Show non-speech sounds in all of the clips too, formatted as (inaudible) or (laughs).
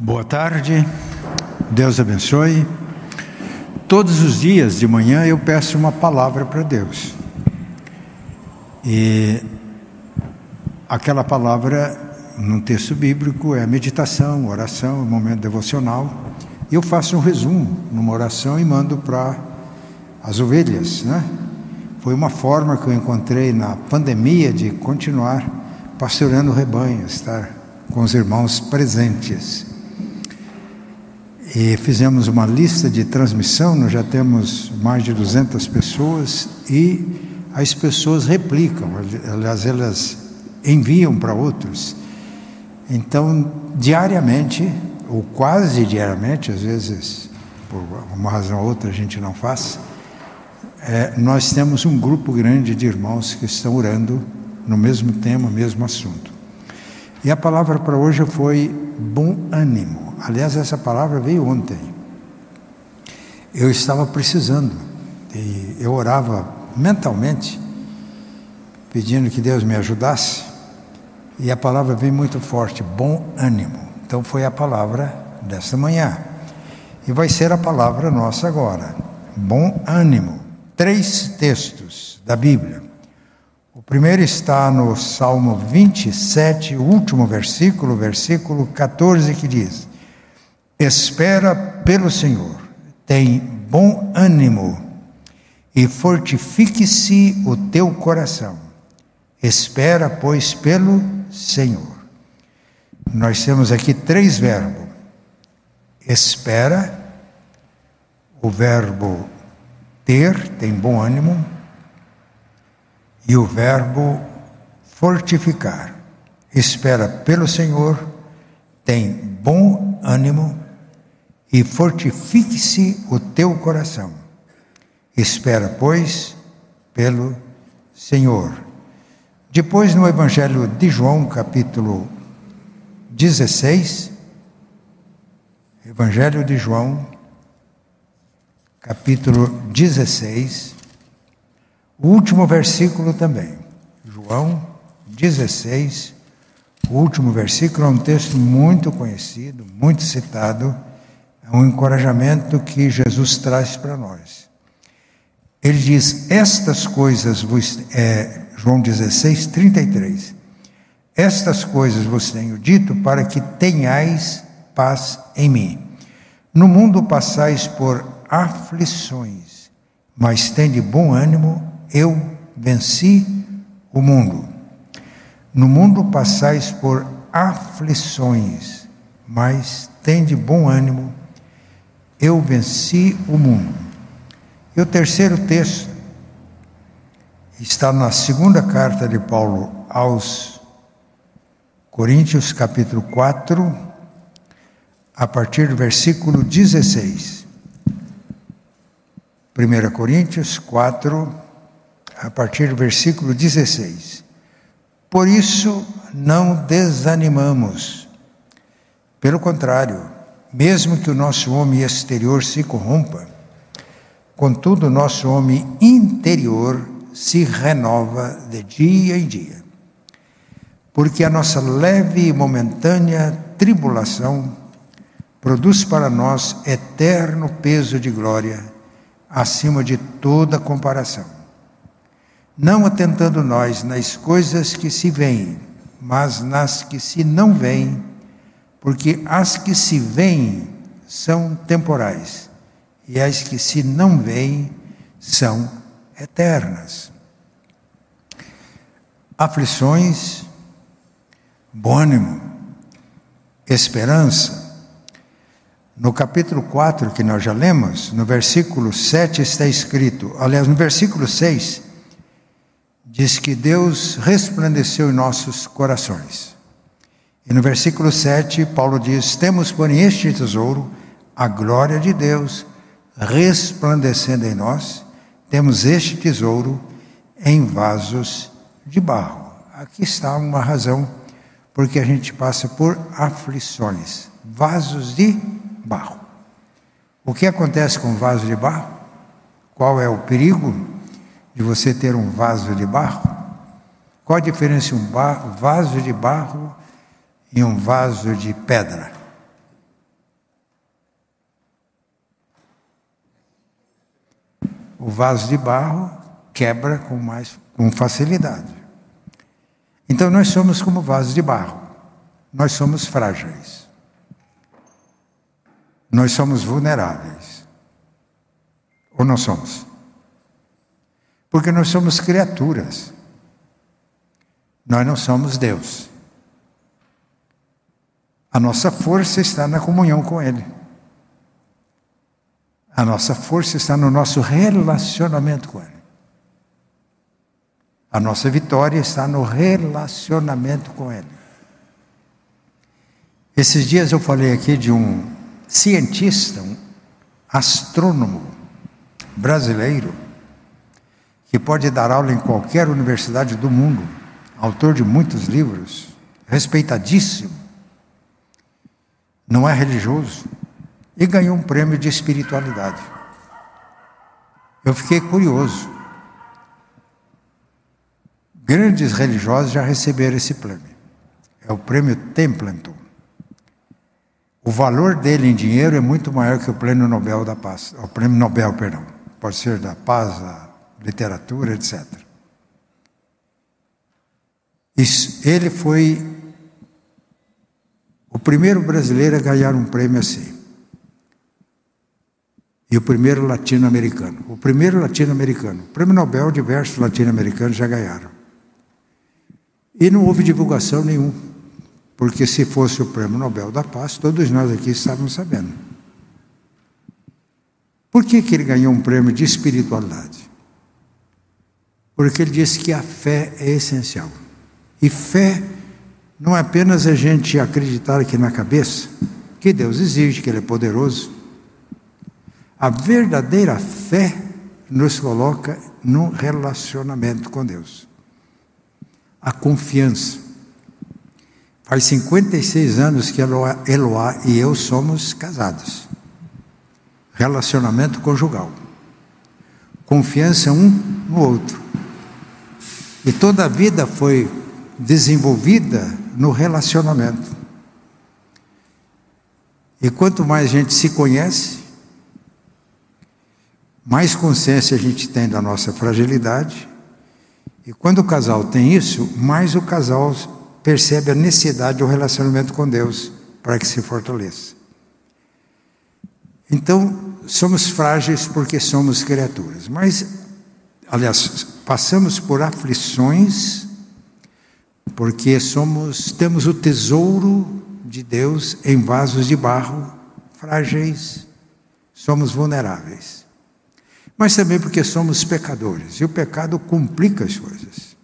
Boa tarde, Deus abençoe. Todos os dias de manhã eu peço uma palavra para Deus. E aquela palavra, num texto bíblico, é meditação, oração, momento devocional. Eu faço um resumo numa oração e mando para as ovelhas, né? Foi uma forma que eu encontrei na pandemia de continuar pastoreando o rebanho, estar com os irmãos presentes. E fizemos uma lista de transmissão, nós já temos mais de 200 pessoas e as pessoas replicam, aliás, elas enviam para outros. Então, diariamente, ou quase diariamente, às vezes, por uma razão ou outra, a gente não faz, é, nós temos um grupo grande de irmãos que estão orando no mesmo tema, mesmo assunto. E a palavra para hoje foi bom ânimo. Aliás, essa palavra veio ontem. Eu estava precisando, e eu orava mentalmente, pedindo que Deus me ajudasse, e a palavra veio muito forte: bom ânimo. Então, foi a palavra desta manhã. E vai ser a palavra nossa agora: bom ânimo. Três textos da Bíblia. O primeiro está no Salmo 27, o último versículo, versículo 14, que diz: Espera pelo Senhor, tem bom ânimo e fortifique-se o teu coração. Espera, pois, pelo Senhor. Nós temos aqui três verbos: espera, o verbo ter, tem bom ânimo, e o verbo fortificar. Espera pelo Senhor, tem bom ânimo e fortifique-se o teu coração. Espera, pois, pelo Senhor. Depois, no Evangelho de João, capítulo 16, Evangelho de João, capítulo 16, o último versículo também. João 16, o último versículo é um texto muito conhecido, muito citado é um encorajamento que Jesus traz para nós. Ele diz: Estas coisas vos. É, João 16, 33. Estas coisas vos tenho dito para que tenhais paz em mim. No mundo passais por aflições, mas tende bom ânimo, eu venci o mundo. No mundo passais por aflições, mas tende bom ânimo, eu venci o mundo. E o terceiro texto está na segunda carta de Paulo aos Coríntios, capítulo 4, a partir do versículo 16. 1 Coríntios 4, a partir do versículo 16. Por isso não desanimamos. Pelo contrário, mesmo que o nosso homem exterior se corrompa, contudo, o nosso homem interior se renova de dia em dia. Porque a nossa leve e momentânea tribulação produz para nós eterno peso de glória, acima de toda comparação. Não atentando nós nas coisas que se veem, mas nas que se não veem porque as que se veem são temporais e as que se não veem são eternas. Aflições, bom ânimo, esperança. No capítulo 4 que nós já lemos, no versículo 7 está escrito, aliás, no versículo 6, diz que Deus resplandeceu em nossos corações. E no versículo 7, Paulo diz: Temos, porém, este tesouro, a glória de Deus, resplandecendo em nós, temos este tesouro em vasos de barro. Aqui está uma razão porque a gente passa por aflições. Vasos de barro. O que acontece com vaso de barro? Qual é o perigo de você ter um vaso de barro? Qual a diferença um vaso de barro e um vaso de pedra. O vaso de barro quebra com mais com facilidade. Então nós somos como vasos de barro. Nós somos frágeis. Nós somos vulneráveis. Ou não somos? Porque nós somos criaturas. Nós não somos Deus. A nossa força está na comunhão com Ele. A nossa força está no nosso relacionamento com Ele. A nossa vitória está no relacionamento com Ele. Esses dias eu falei aqui de um cientista, um astrônomo brasileiro, que pode dar aula em qualquer universidade do mundo, autor de muitos livros, respeitadíssimo, não é religioso, e ganhou um prêmio de espiritualidade. Eu fiquei curioso. Grandes religiosos já receberam esse prêmio. É o prêmio Templeton. O valor dele em dinheiro é muito maior que o prêmio Nobel da Paz, o prêmio Nobel, perdão. Pode ser da paz, da literatura, etc. Isso, ele foi o primeiro brasileiro a ganhar um prêmio assim. E o primeiro latino-americano. O primeiro latino-americano. Prêmio Nobel, diversos latino-americanos já ganharam. E não houve divulgação nenhuma. Porque se fosse o prêmio Nobel da Paz, todos nós aqui estávamos sabendo. Por que, que ele ganhou um prêmio de espiritualidade? Porque ele disse que a fé é essencial. E fé não é apenas a gente acreditar aqui na cabeça que Deus existe, que Ele é poderoso. A verdadeira fé nos coloca num relacionamento com Deus. A confiança. Faz 56 anos que Eloá, Eloá e eu somos casados. Relacionamento conjugal. Confiança um no outro. E toda a vida foi desenvolvida no relacionamento. E quanto mais a gente se conhece, mais consciência a gente tem da nossa fragilidade. E quando o casal tem isso, mais o casal percebe a necessidade do relacionamento com Deus para que se fortaleça. Então, somos frágeis porque somos criaturas, mas, aliás, passamos por aflições porque somos temos o tesouro de Deus em vasos de barro, frágeis, somos vulneráveis. Mas também porque somos pecadores, e o pecado complica as coisas.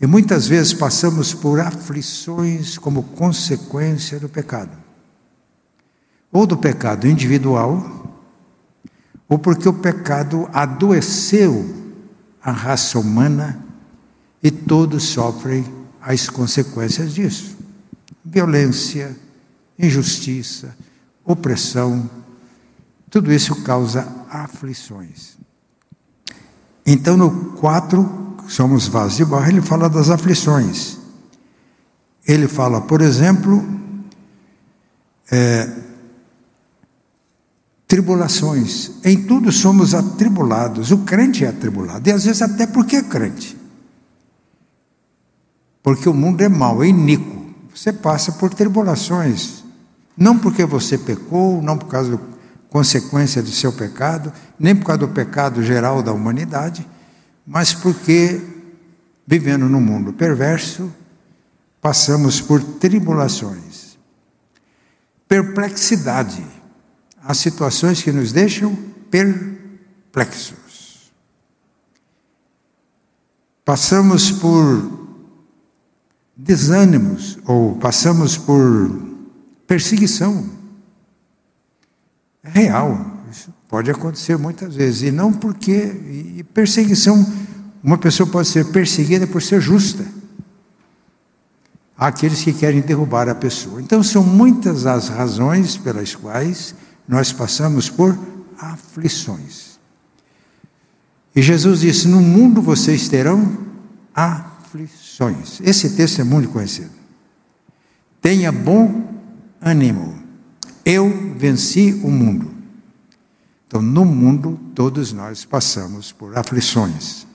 E muitas vezes passamos por aflições como consequência do pecado. Ou do pecado individual, ou porque o pecado adoeceu a raça humana e todos sofrem as consequências disso: violência, injustiça, opressão, tudo isso causa aflições. Então, no 4, somos vasos de barro, ele fala das aflições. Ele fala, por exemplo, é, tribulações. Em tudo somos atribulados. O crente é atribulado, e às vezes até porque é crente. Porque o mundo é mau, é iníquo. Você passa por tribulações. Não porque você pecou, não por causa da consequência do seu pecado, nem por causa do pecado geral da humanidade, mas porque, vivendo num mundo perverso, passamos por tribulações. Perplexidade. Há situações que nos deixam perplexos. Passamos por desânimos ou passamos por perseguição. É real, isso pode acontecer muitas vezes, e não porque e perseguição, uma pessoa pode ser perseguida por ser justa. Há aqueles que querem derrubar a pessoa. Então são muitas as razões pelas quais nós passamos por aflições. E Jesus disse: No mundo vocês terão aflições aflições. Esse texto é muito conhecido. Tenha bom ânimo. Eu venci o mundo. Então, no mundo, todos nós passamos por aflições.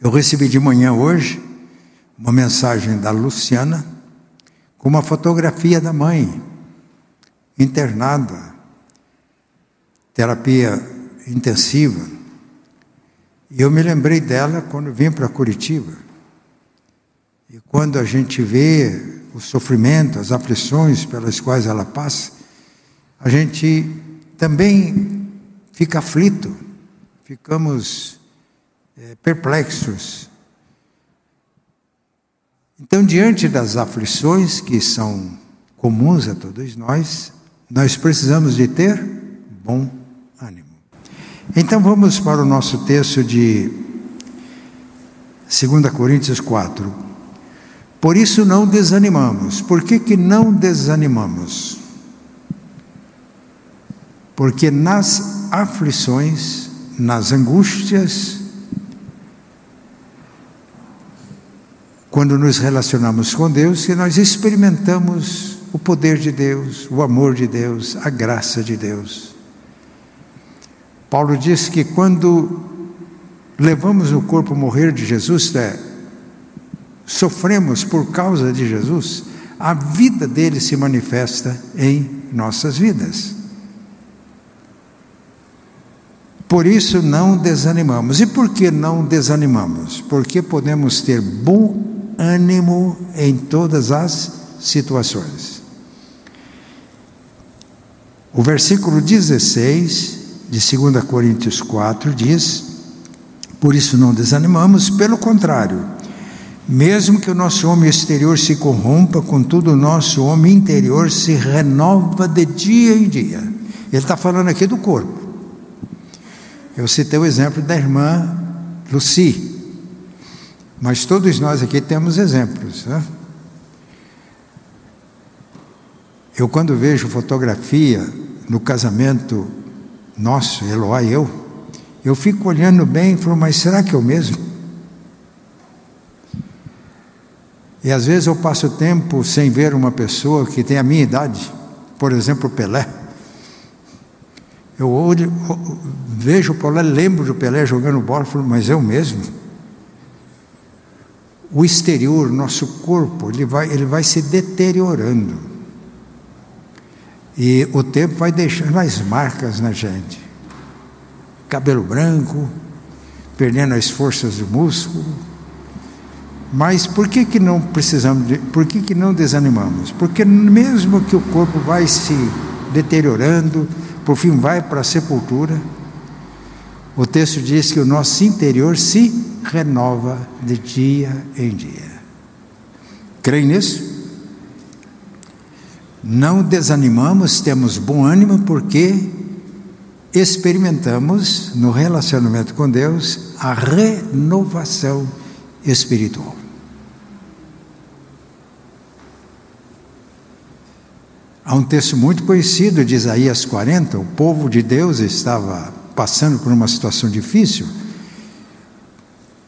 Eu recebi de manhã hoje uma mensagem da Luciana com uma fotografia da mãe, internada, terapia intensiva. E eu me lembrei dela quando vim para Curitiba. E quando a gente vê o sofrimento, as aflições pelas quais ela passa, a gente também fica aflito, ficamos é, perplexos. Então, diante das aflições que são comuns a todos nós, nós precisamos de ter bom ânimo. Então vamos para o nosso texto de 2 Coríntios 4. Por isso não desanimamos. Por que, que não desanimamos? Porque nas aflições, nas angústias, quando nos relacionamos com Deus, que nós experimentamos o poder de Deus, o amor de Deus, a graça de Deus. Paulo diz que quando levamos o corpo morrer de Jesus, é, sofremos por causa de Jesus, a vida dele se manifesta em nossas vidas. Por isso não desanimamos. E por que não desanimamos? Porque podemos ter bom ânimo em todas as situações. O versículo 16 de 2 Coríntios 4 diz: Por isso não desanimamos, pelo contrário, mesmo que o nosso homem exterior se corrompa, contudo o nosso homem interior se renova de dia em dia. Ele está falando aqui do corpo. Eu citei o exemplo da irmã Lucy, mas todos nós aqui temos exemplos. Né? Eu, quando vejo fotografia no casamento nosso, Eloá e eu, eu fico olhando bem e falo, mas será que é o mesmo? E às vezes eu passo tempo sem ver uma pessoa que tem a minha idade, por exemplo, Pelé. Eu olho, vejo o Pelé, lembro do Pelé jogando bola, falo, mas o mesmo. O exterior, nosso corpo, ele vai, ele vai se deteriorando. E o tempo vai deixando as marcas na gente. Cabelo branco, perdendo as forças do músculo, mas por que, que não precisamos, de, por que, que não desanimamos? Porque mesmo que o corpo vai se deteriorando, por fim vai para a sepultura, o texto diz que o nosso interior se renova de dia em dia. Creem nisso? Não desanimamos, temos bom ânimo porque experimentamos no relacionamento com Deus a renovação espiritual. Há um texto muito conhecido de Isaías 40, o povo de Deus estava passando por uma situação difícil.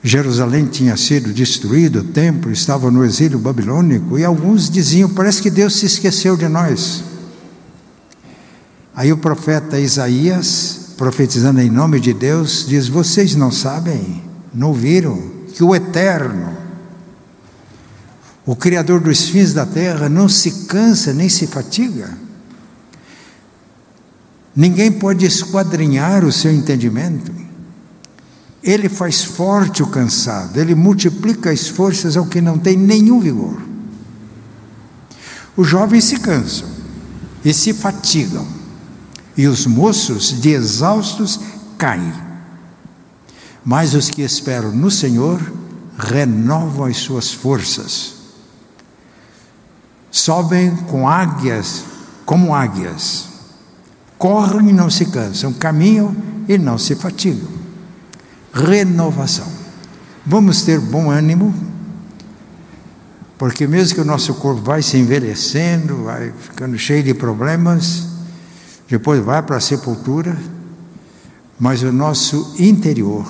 Jerusalém tinha sido destruído, o templo estava no exílio babilônico, e alguns diziam: parece que Deus se esqueceu de nós. Aí o profeta Isaías, profetizando em nome de Deus, diz: Vocês não sabem, não viram que o Eterno, o Criador dos fins da terra não se cansa nem se fatiga. Ninguém pode esquadrinhar o seu entendimento. Ele faz forte o cansado, ele multiplica as forças ao que não tem nenhum vigor. Os jovens se cansam e se fatigam, e os moços, de exaustos, caem. Mas os que esperam no Senhor renovam as suas forças sobem com águias, como águias, correm e não se cansam, caminham e não se fatigam. Renovação. Vamos ter bom ânimo, porque mesmo que o nosso corpo vai se envelhecendo, vai ficando cheio de problemas, depois vai para a sepultura, mas o nosso interior,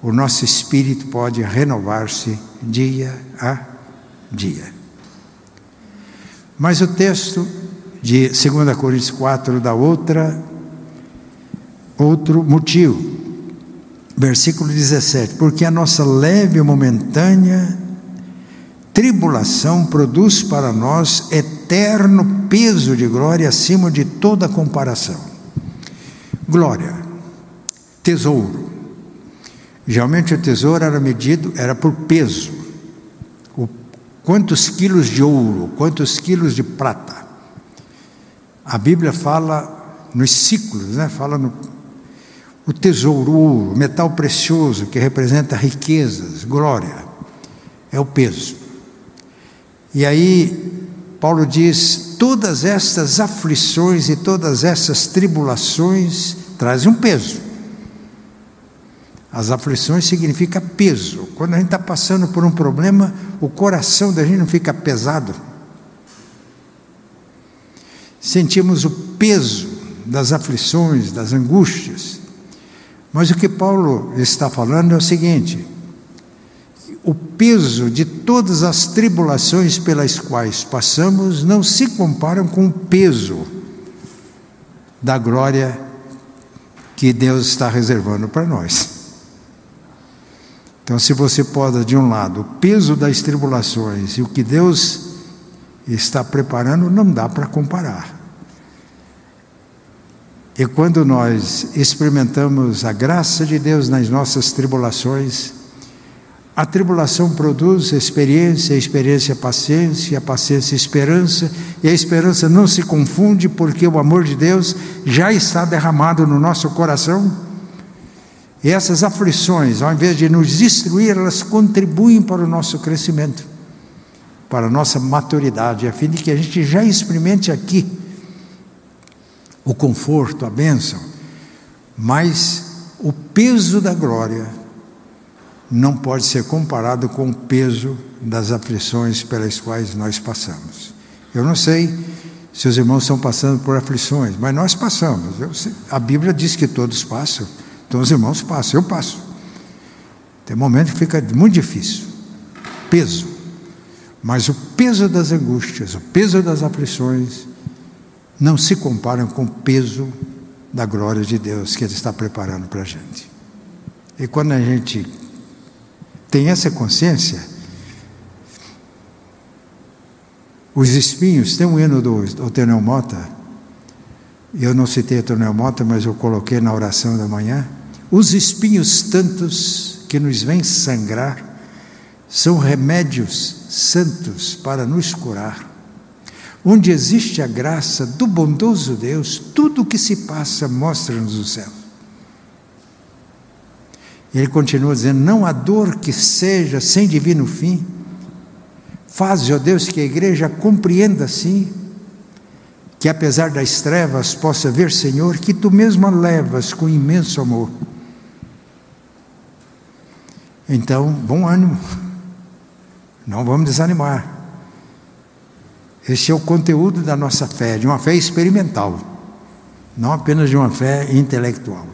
o nosso espírito pode renovar-se dia a dia. Mas o texto de 2 Coríntios 4 dá outra outro motivo. Versículo 17: Porque a nossa leve e momentânea tribulação produz para nós eterno peso de glória acima de toda comparação. Glória, tesouro. Geralmente o tesouro era medido, era por peso. Quantos quilos de ouro, quantos quilos de prata. A Bíblia fala nos ciclos, né? fala no o tesouro, o ouro, metal precioso que representa riquezas, glória, é o peso. E aí, Paulo diz: todas estas aflições e todas essas tribulações trazem um peso. As aflições significa peso. Quando a gente está passando por um problema, o coração da gente não fica pesado. Sentimos o peso das aflições, das angústias. Mas o que Paulo está falando é o seguinte: o peso de todas as tribulações pelas quais passamos não se comparam com o peso da glória que Deus está reservando para nós. Então, se você pode, de um lado, o peso das tribulações e o que Deus está preparando, não dá para comparar. E quando nós experimentamos a graça de Deus nas nossas tribulações, a tribulação produz experiência, a experiência paciência, a paciência esperança, e a esperança não se confunde porque o amor de Deus já está derramado no nosso coração. E essas aflições, ao invés de nos destruir, elas contribuem para o nosso crescimento, para a nossa maturidade, a fim de que a gente já experimente aqui o conforto, a bênção, mas o peso da glória não pode ser comparado com o peso das aflições pelas quais nós passamos. Eu não sei se os irmãos estão passando por aflições, mas nós passamos. Sei, a Bíblia diz que todos passam, então os irmãos passam, eu passo. Tem momentos que fica muito difícil, peso. Mas o peso das angústias, o peso das aflições, não se comparam com o peso da glória de Deus que Ele está preparando para a gente. E quando a gente tem essa consciência, os espinhos, tem um hino do, do Tenel Mota, eu não citei o Tenel Mota, mas eu coloquei na oração da manhã, os espinhos tantos que nos vêm sangrar, são remédios santos para nos curar. Onde existe a graça do bondoso Deus, tudo o que se passa mostra-nos o céu. Ele continua dizendo: Não há dor que seja sem divino fim. Faze, ó Deus, que a igreja compreenda assim, que apesar das trevas possa ver, Senhor, que tu mesmo a levas com imenso amor. Então, bom ânimo, não vamos desanimar. Este é o conteúdo da nossa fé, de uma fé experimental, não apenas de uma fé intelectual.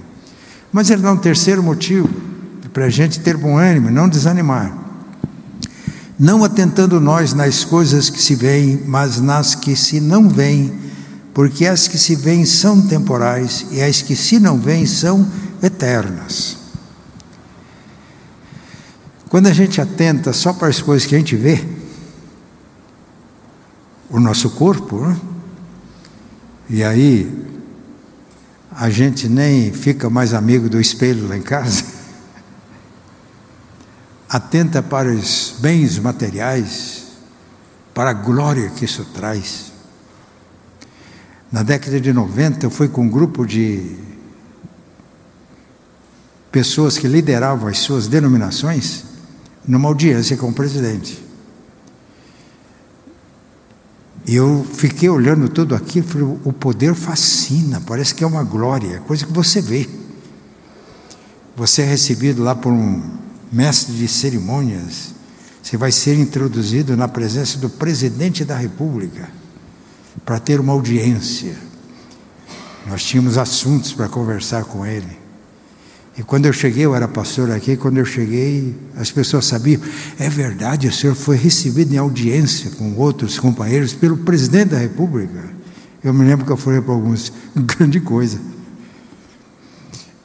Mas ele dá um terceiro motivo para a gente ter bom ânimo, não desanimar. Não atentando nós nas coisas que se veem, mas nas que se não veem, porque as que se veem são temporais e as que se não veem são eternas. Quando a gente atenta só para as coisas que a gente vê, o nosso corpo, né? e aí a gente nem fica mais amigo do espelho lá em casa (laughs) atenta para os bens materiais, para a glória que isso traz. Na década de 90, eu fui com um grupo de pessoas que lideravam as suas denominações numa audiência com o presidente. E eu fiquei olhando tudo aquilo falei, o poder fascina, parece que é uma glória, coisa que você vê. Você é recebido lá por um mestre de cerimônias, você vai ser introduzido na presença do presidente da República para ter uma audiência. Nós tínhamos assuntos para conversar com ele. E quando eu cheguei, eu era pastor aqui, quando eu cheguei, as pessoas sabiam, é verdade, o senhor foi recebido em audiência com outros companheiros pelo presidente da República. Eu me lembro que eu falei para alguns, (laughs) grande coisa.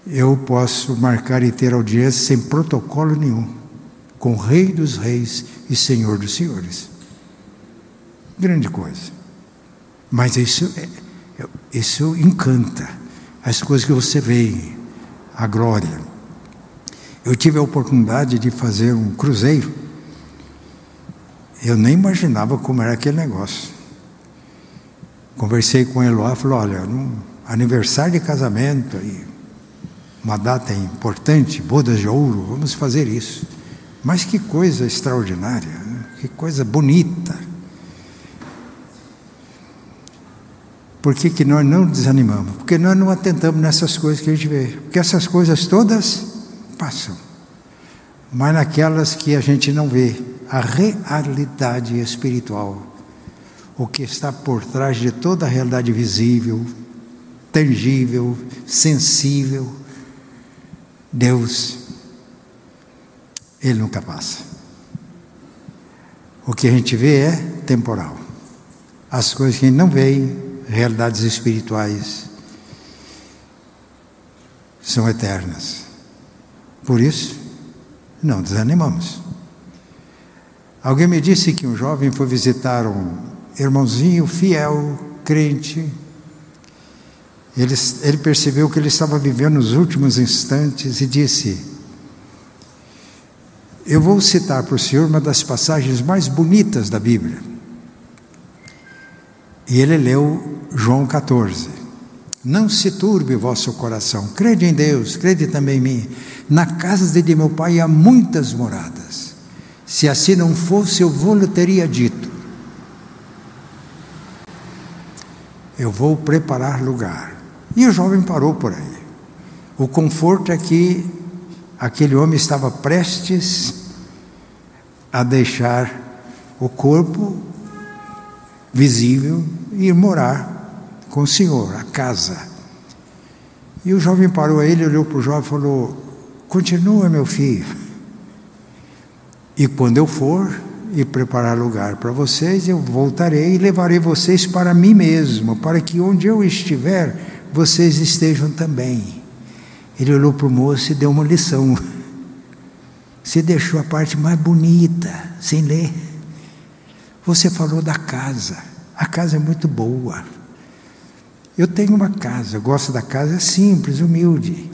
eu posso marcar e ter audiência sem protocolo nenhum, com o Rei dos Reis e Senhor dos Senhores. Grande coisa. Mas isso, é, isso encanta as coisas que você vê, a glória. Eu tive a oportunidade de fazer um cruzeiro. Eu nem imaginava como era aquele negócio. Conversei com ele lá, falou, olha, um aniversário de casamento aí, uma data importante, bodas de ouro, vamos fazer isso. Mas que coisa extraordinária, né? que coisa bonita. Por que, que nós não desanimamos? Porque nós não atentamos nessas coisas que a gente vê. Porque essas coisas todas passam. Mas naquelas que a gente não vê, a realidade espiritual, o que está por trás de toda a realidade visível, tangível, sensível, Deus, Ele nunca passa. O que a gente vê é temporal. As coisas que a gente não vê, realidades espirituais, são eternas. Por isso, não desanimamos. Alguém me disse que um jovem foi visitar um irmãozinho fiel, crente, ele, ele percebeu que ele estava vivendo os últimos instantes e disse: Eu vou citar para o senhor uma das passagens mais bonitas da Bíblia. E ele leu João 14. Não se turbe o vosso coração, crede em Deus, crede também em mim. Na casa de meu pai há muitas moradas. Se assim não fosse, eu vou-lhe teria dito. Eu vou preparar lugar. E o jovem parou por aí. O conforto é que aquele homem estava prestes a deixar o corpo visível e ir morar com o Senhor, a casa. E o jovem parou aí, ele olhou para o jovem e falou: Continua, meu filho. E quando eu for e preparar lugar para vocês, eu voltarei e levarei vocês para mim mesmo, para que onde eu estiver, vocês estejam também. Ele olhou para o moço e deu uma lição. (laughs) Você deixou a parte mais bonita, sem ler. Você falou da casa. A casa é muito boa. Eu tenho uma casa, eu gosto da casa, é simples, humilde.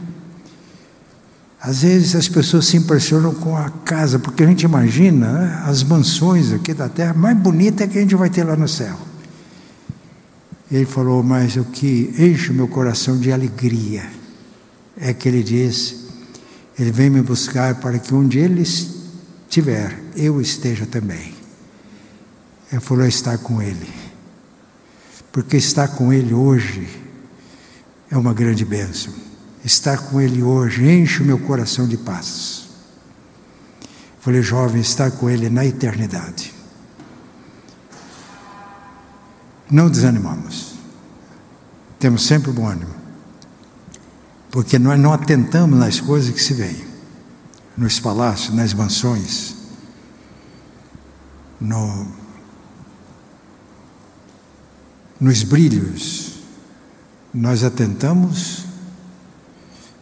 Às vezes as pessoas se impressionam com a casa, porque a gente imagina né, as mansões aqui da terra, mais bonita é que a gente vai ter lá no céu. Ele falou, mas o que enche o meu coração de alegria é que ele diz: Ele vem me buscar para que onde ele estiver, eu esteja também. Ele falou: estar com ele. Porque estar com ele hoje é uma grande bênção. Estar com ele hoje enche o meu coração de paz. falei, jovem, estar com ele na eternidade. não desanimamos. Temos sempre bom ânimo. Porque nós não atentamos nas coisas que se veem, nos palácios, nas mansões, no, nos brilhos. Nós atentamos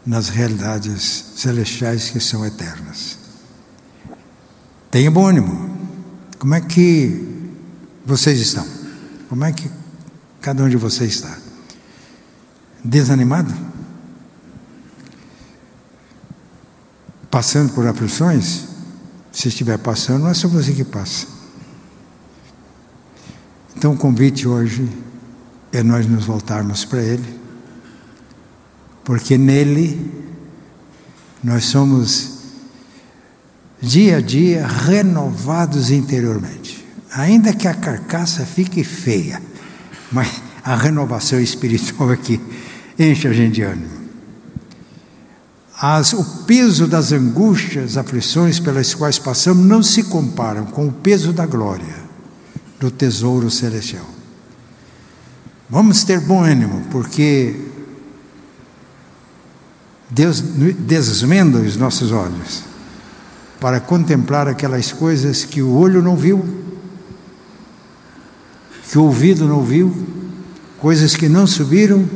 nas realidades celestiais que são eternas. Tenha bom ânimo. Como é que vocês estão? Como é que cada um de vocês está? Desanimado? Passando por aflições? Se estiver passando, não é só você que passa. Então o convite hoje é nós nos voltarmos para Ele, porque nele nós somos dia a dia renovados interiormente ainda que a carcaça fique feia, mas a renovação espiritual aqui enche a gente de ânimo. As, o peso das angústias, aflições pelas quais passamos não se comparam com o peso da glória do tesouro celestial. Vamos ter bom ânimo, porque Deus desvenda os nossos olhos para contemplar aquelas coisas que o olho não viu, que o ouvido não ouviu, coisas que não subiram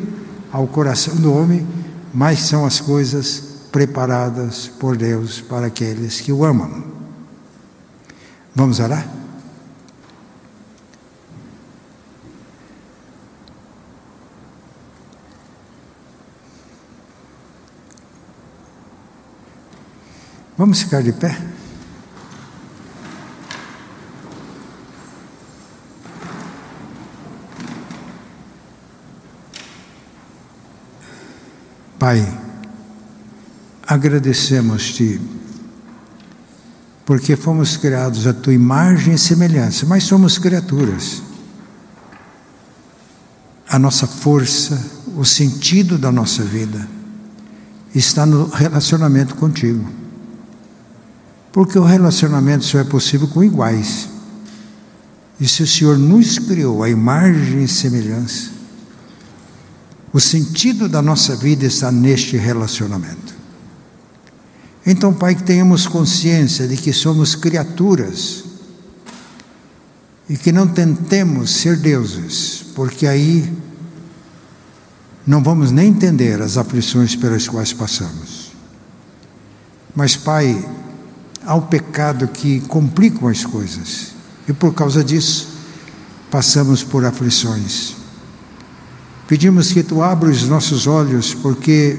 ao coração do homem, mas são as coisas preparadas por Deus para aqueles que o amam. Vamos orar? Vamos ficar de pé? Pai, agradecemos-te, porque fomos criados à tua imagem e semelhança, mas somos criaturas. A nossa força, o sentido da nossa vida está no relacionamento contigo. Porque o relacionamento só é possível com iguais. E se o Senhor nos criou à imagem e semelhança, o sentido da nossa vida está neste relacionamento. Então, Pai, que tenhamos consciência de que somos criaturas e que não tentemos ser deuses, porque aí não vamos nem entender as aflições pelas quais passamos. Mas, Pai, há o pecado que complica as coisas e por causa disso passamos por aflições. Pedimos que tu abra os nossos olhos, porque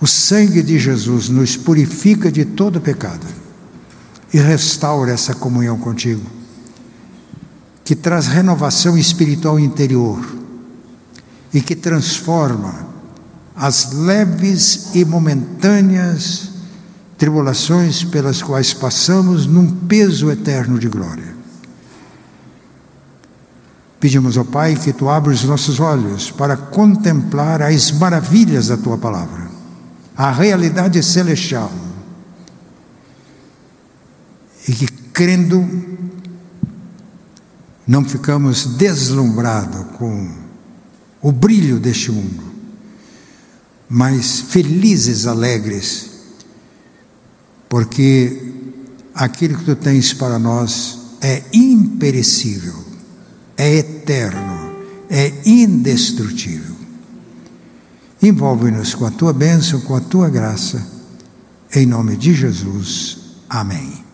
o sangue de Jesus nos purifica de todo pecado e restaura essa comunhão contigo, que traz renovação espiritual interior e que transforma as leves e momentâneas tribulações pelas quais passamos num peso eterno de glória. Pedimos ao Pai que tu abra os nossos olhos para contemplar as maravilhas da tua palavra, a realidade celestial. E que crendo, não ficamos deslumbrados com o brilho deste mundo, mas felizes, alegres, porque aquilo que tu tens para nós é imperecível é eterno, é indestrutível. Envolve-nos com a tua bênção, com a tua graça. Em nome de Jesus. Amém.